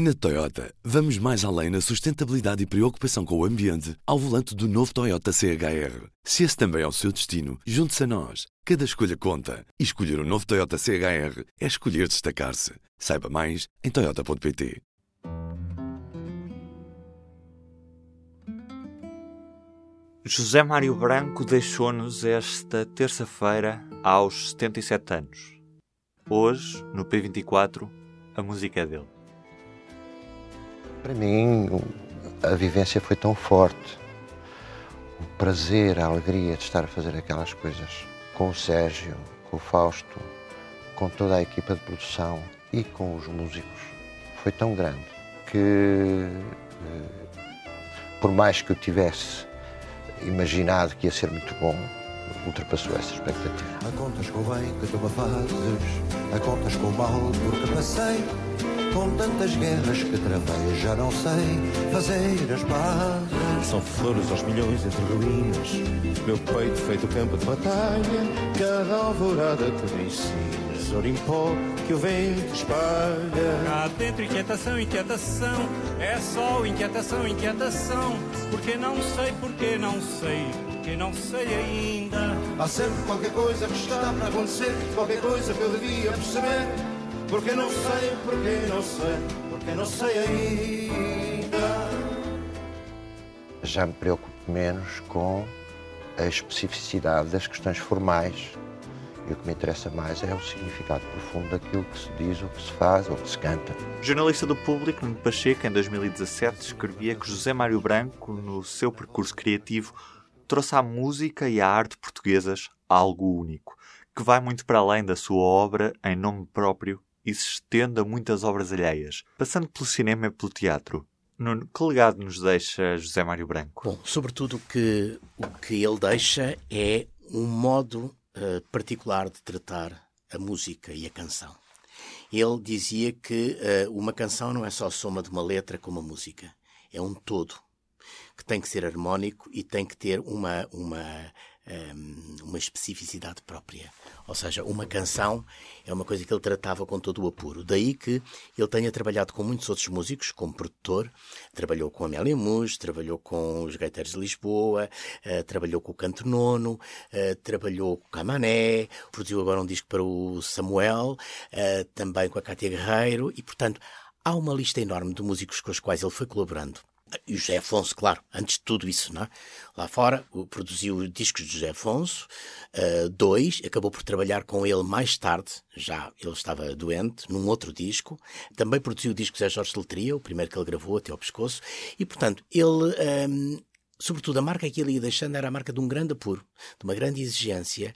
Na Toyota, vamos mais além na sustentabilidade e preocupação com o ambiente ao volante do novo Toyota CHR. Se esse também é o seu destino, junte-se a nós. Cada escolha conta. E escolher o um novo Toyota CHR é escolher destacar-se. Saiba mais em Toyota.pt. José Mário Branco deixou-nos esta terça-feira aos 77 anos. Hoje, no P24, a música é dele. Para mim, a vivência foi tão forte. O prazer, a alegria de estar a fazer aquelas coisas com o Sérgio, com o Fausto, com toda a equipa de produção e com os músicos foi tão grande que, eh, por mais que eu tivesse imaginado que ia ser muito bom, ultrapassou essa expectativa. A contas com o bem que tu me fazes, a contas com o mal porque passei, com tantas guerras que travei, já não sei fazer as pazes. São flores aos milhões entre ruínas, meu peito feito campo de batalha, cada alvorada que me ensinas, ouro em pó que o vento espalha. Cá dentro inquietação, inquietação, é só inquietação, inquietação, porque não sei, porque não sei, porque não sei ainda. Há sempre qualquer coisa que está para acontecer, qualquer coisa que eu devia perceber. Porque não sei, porque não sei, porque não sei ainda. Já me preocupo menos com a especificidade das questões formais. E o que me interessa mais é o significado profundo daquilo que se diz, ou que se faz, ou que se canta. O jornalista do Público, Nuno Pacheco, em 2017, escrevia que José Mário Branco, no seu percurso criativo, trouxe à música e à arte portuguesas algo único, que vai muito para além da sua obra em nome próprio e se estende a muitas obras alheias, passando pelo cinema e pelo teatro. Nuno, que legado nos deixa José Mário Branco? Bom, sobretudo que, o que ele deixa é um modo uh, particular de tratar a música e a canção. Ele dizia que uh, uma canção não é só a soma de uma letra com uma música, é um todo que tem que ser harmónico e tem que ter uma, uma, um, uma especificidade própria. Ou seja, uma canção é uma coisa que ele tratava com todo o apuro. Daí que ele tenha trabalhado com muitos outros músicos, como produtor, trabalhou com Amélia Mus, trabalhou com os Gaiteiros de Lisboa, uh, trabalhou com o Canto Nono, uh, trabalhou com o Camané, produziu agora um disco para o Samuel, uh, também com a Cátia Guerreiro, e portanto há uma lista enorme de músicos com os quais ele foi colaborando. E o José Afonso, claro, antes de tudo isso, não é? Lá fora, produziu discos de José Afonso, uh, dois, acabou por trabalhar com ele mais tarde, já ele estava doente, num outro disco. Também produziu o disco José Jorge Letria, o primeiro que ele gravou até ao pescoço. E, portanto, ele um, sobretudo, a marca que ele ia deixando era a marca de um grande apuro, de uma grande exigência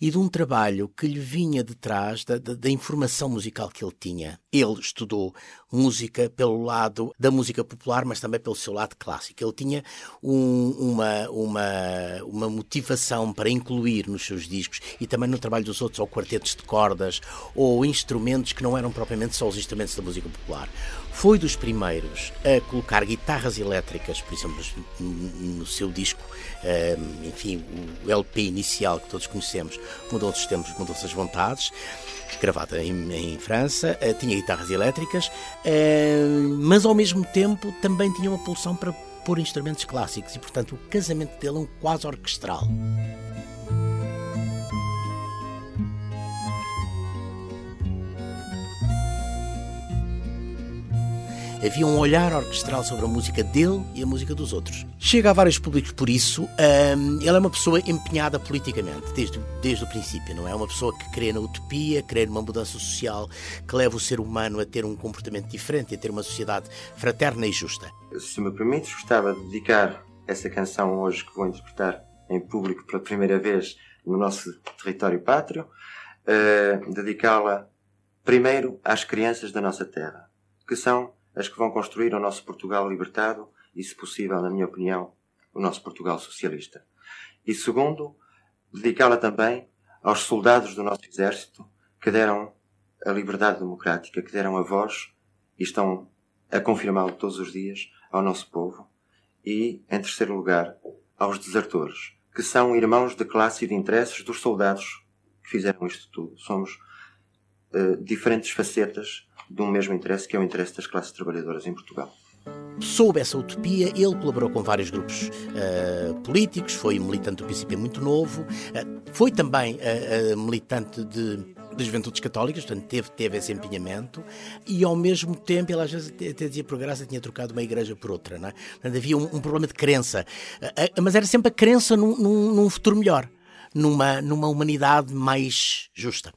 e de um trabalho que lhe vinha de trás da, da, da, informação musical que ele tinha. Ele estudou música pelo lado da música popular, mas também pelo seu lado clássico. Ele tinha um, uma, uma, uma motivação para incluir nos seus discos e também no trabalho dos outros, ou quartetos de cordas, ou instrumentos que não eram propriamente só os instrumentos da música popular. Foi dos primeiros a colocar guitarras elétricas, por exemplo, no seu disco, enfim, o LP inicial que todos conhecemos, Mudou-se os tempos, mudou-se as vontades, gravada em, em França, eh, tinha guitarras elétricas, mas ao mesmo tempo também tinha uma pulsão para pôr instrumentos clássicos e, portanto, o casamento dele é um quase orquestral. Havia um olhar orquestral sobre a música dele e a música dos outros. Chega a vários públicos por isso. Um, ele é uma pessoa empenhada politicamente, desde, desde o princípio. Não é uma pessoa que crê na utopia, crê numa mudança social que leva o ser humano a ter um comportamento diferente, a ter uma sociedade fraterna e justa. Se me permites, gostava de dedicar essa canção hoje que vou interpretar em público pela primeira vez no nosso território pátrio, uh, dedicá-la primeiro às crianças da nossa terra, que são as que vão construir o nosso Portugal libertado e, se possível, na minha opinião, o nosso Portugal socialista. E segundo, dedicá-la também aos soldados do nosso exército que deram a liberdade democrática, que deram a voz e estão a confirmá-lo todos os dias ao nosso povo. E, em terceiro lugar, aos desertores, que são irmãos de classe e de interesses dos soldados que fizeram isto tudo. Somos uh, diferentes facetas de um mesmo interesse, que é o interesse das classes trabalhadoras em Portugal. Soube essa utopia, ele colaborou com vários grupos uh, políticos, foi militante do PCP muito novo, uh, foi também uh, militante de das juventudes católicas, portanto teve, teve esse empenhamento e ao mesmo tempo ele às vezes até dizia por graça tinha trocado uma igreja por outra, não é? Portanto, havia um, um problema de crença, mas era sempre a crença num, num, num futuro melhor numa, numa humanidade mais justa.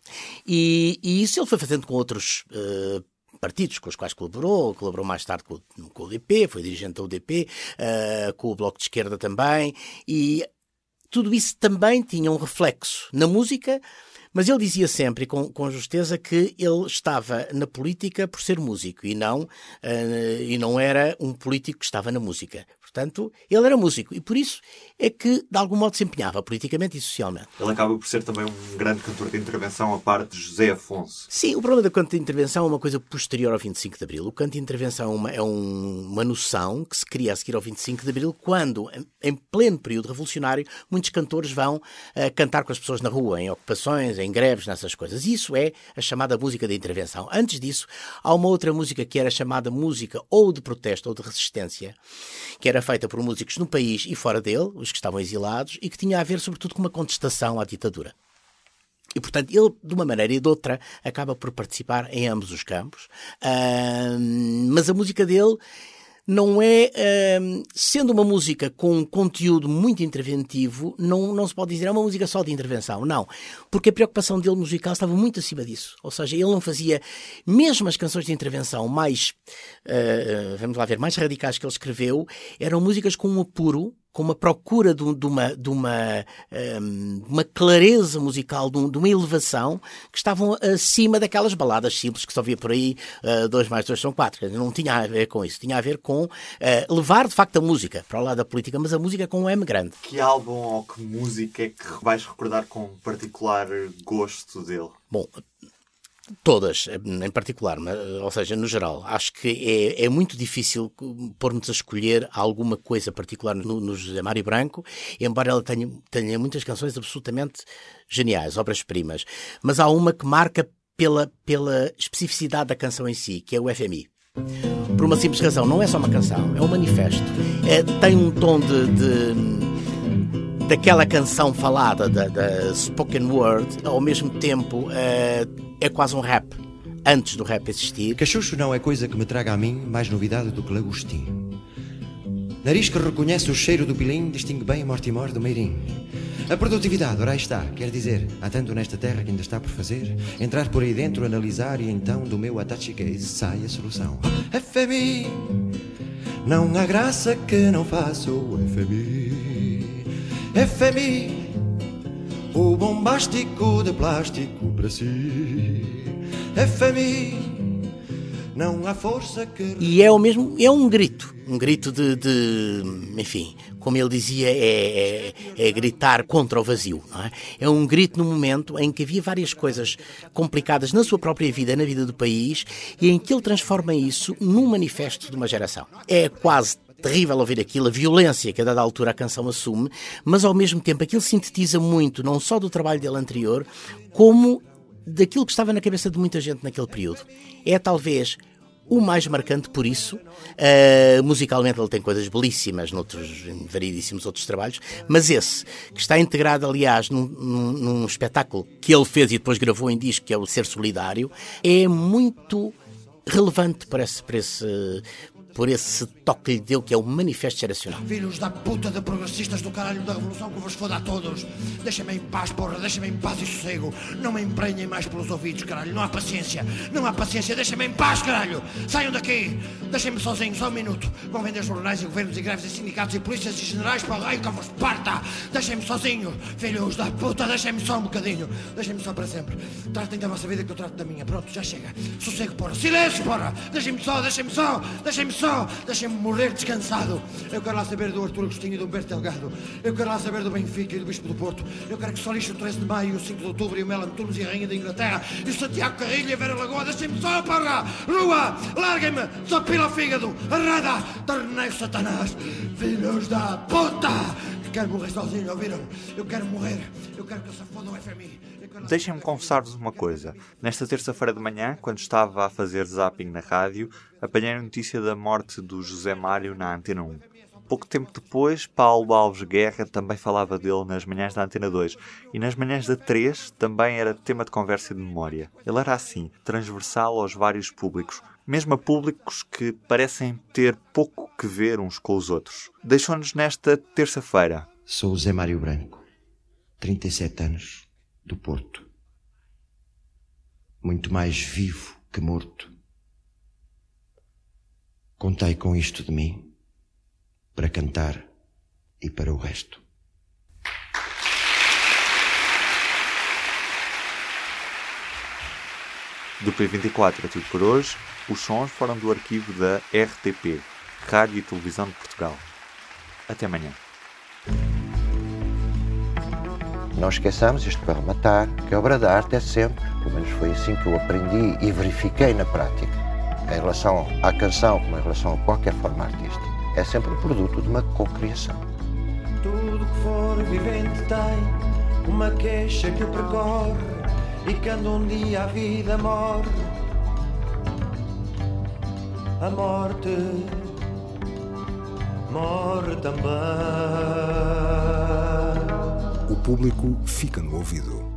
E, e, isso ele foi fazendo com outros uh, partidos com os quais colaborou, colaborou mais tarde com, com o UDP, foi dirigente da UDP, uh, com o Bloco de Esquerda também, e tudo isso também tinha um reflexo na música, mas ele dizia sempre, com, com justeza, que ele estava na política por ser músico e não, uh, e não era um político que estava na música. Portanto, ele era músico e por isso é que, de algum modo, se empenhava politicamente e socialmente. Ele acaba por ser também um grande cantor de intervenção a parte de José Afonso. Sim, o problema do canto de intervenção é uma coisa posterior ao 25 de Abril. O canto de intervenção é uma, é um, uma noção que se cria a seguir ao 25 de Abril, quando, em, em pleno período revolucionário, muitos cantores vão uh, cantar com as pessoas na rua, em ocupações, em greves, nessas coisas. Isso é a chamada música de intervenção. Antes disso, há uma outra música que era chamada música ou de protesto ou de resistência, que era feita por músicos no país e fora dele, os que estavam exilados, e que tinha a ver, sobretudo, com uma contestação à ditadura. E, portanto, ele, de uma maneira e de outra, acaba por participar em ambos os campos. Uh, mas a música dele não é, uh, sendo uma música com um conteúdo muito interventivo, não, não se pode dizer é uma música só de intervenção, não. Porque a preocupação dele musical estava muito acima disso. Ou seja, ele não fazia, mesmo as canções de intervenção mais, uh, vamos lá ver, mais radicais que ele escreveu, eram músicas com um apuro, com uma procura de, de uma, de uma, um, uma clareza musical, de, um, de, uma elevação, que estavam acima daquelas baladas simples que só via por aí, uh, dois mais dois são quatro. Não tinha a ver com isso, tinha a ver com uh, levar de facto a música para o lado da política, mas a música com um M grande. Que álbum ou que música é que vais recordar com particular gosto dele? Bom, Todas, em particular, ou seja, no geral. Acho que é, é muito difícil pôr-nos a escolher alguma coisa particular no, no José Mário Branco, embora ela tenha, tenha muitas canções absolutamente geniais, obras-primas. Mas há uma que marca pela, pela especificidade da canção em si, que é o FMI. Por uma simples razão, não é só uma canção, é um manifesto. É, tem um tom de, de daquela canção falada, da, da, spoken word, ao mesmo tempo é, é quase um rap. Antes do rap existir. Cachucho não é coisa que me traga a mim mais novidade do que lagostim. Nariz que reconhece o cheiro do pilim distingue bem Mortimor do Meirim. A produtividade, ora está, quer dizer, há tanto nesta terra que ainda está por fazer, entrar por aí dentro, analisar e então do meu attache case sai a solução. FMI, não há graça que não faça o FMI. FMI, o bombástico de plástico para si. FMI, não há força que. E é o mesmo, é um grito, um grito de, de enfim, como ele dizia, é, é, é, gritar contra o vazio. É? é um grito no momento em que havia várias coisas complicadas na sua própria vida, na vida do país, e em que ele transforma isso num manifesto de uma geração. É quase terrível ouvir aquilo, a violência que a dada altura a canção assume, mas ao mesmo tempo aquilo sintetiza muito, não só do trabalho dele anterior, como daquilo que estava na cabeça de muita gente naquele período. É talvez o mais marcante por isso. Uh, musicalmente ele tem coisas belíssimas noutros, em variedíssimos outros trabalhos, mas esse, que está integrado, aliás, num, num, num espetáculo que ele fez e depois gravou em disco, que é o Ser Solidário, é muito relevante para esse, para esse, por esse toque que lhe deu, que é o manifesto geracional. Filhos da puta de progressistas do caralho da revolução que vos foda a todos. Deixem-me em paz, porra, deixem-me em paz e sossego. Não me emprenhem mais pelos ouvidos, caralho. Não há paciência, não há paciência. Deixem-me em paz, caralho. Saiam daqui. Deixem-me sozinho, só um minuto. Vão vender jornais e governos e greves e sindicatos e polícias e generais para o raio que vos parta. Deixem-me sozinho, filhos da puta. Deixem-me só um bocadinho. Deixem-me só para sempre. Tratem da vossa vida que eu trato da minha. Pronto, já chega. Sossego, porra. Silêncio, porra. Deixem-me só, deixem-me só, deixem-me só só, deixem-me morrer descansado. Eu quero lá saber do Artur Agostinho e do Humberto Delgado. Eu quero lá saber do Benfica e do Bispo do Porto. Eu quero que só lixe o 13 de maio, o 5 de outubro e o Melan Tunes e a Rainha da Inglaterra e o Santiago Carrilho e a Vera Lagoa. Deixem-me só, porra! Rua! Larguem-me! Só pila fígado! Arrada! Torneio Satanás! Filhos da puta! Quero morrer sozinho, ouviram? Eu quero morrer. Eu quero que se foda o FMI. Deixem-me confessar-vos uma coisa. Nesta terça-feira de manhã, quando estava a fazer zapping na rádio, apanhei a notícia da morte do José Mário na Antena 1. Pouco tempo depois, Paulo Alves Guerra também falava dele nas manhãs da Antena 2 e nas manhãs da 3 também era tema de conversa e de memória. Ele era assim, transversal aos vários públicos, mesmo a públicos que parecem ter pouco que ver uns com os outros. Deixou-nos nesta terça-feira. Sou o Zé Mário Branco, 37 anos, do Porto. Muito mais vivo que morto. Contei com isto de mim para cantar e para o resto. Do P24 é tudo por hoje. Os sons foram do arquivo da RTP, Rádio e Televisão de Portugal. Até amanhã. Não esqueçamos isto para rematar, que a obra de arte é sempre, pelo menos foi assim que eu aprendi e verifiquei na prática, em relação à canção como em relação a qualquer forma artística é sempre o produto de uma cocriação. Tudo que for vivente tem uma queixa que percorre e quando um dia a vida morre, a morte morre também. O público fica no ouvido.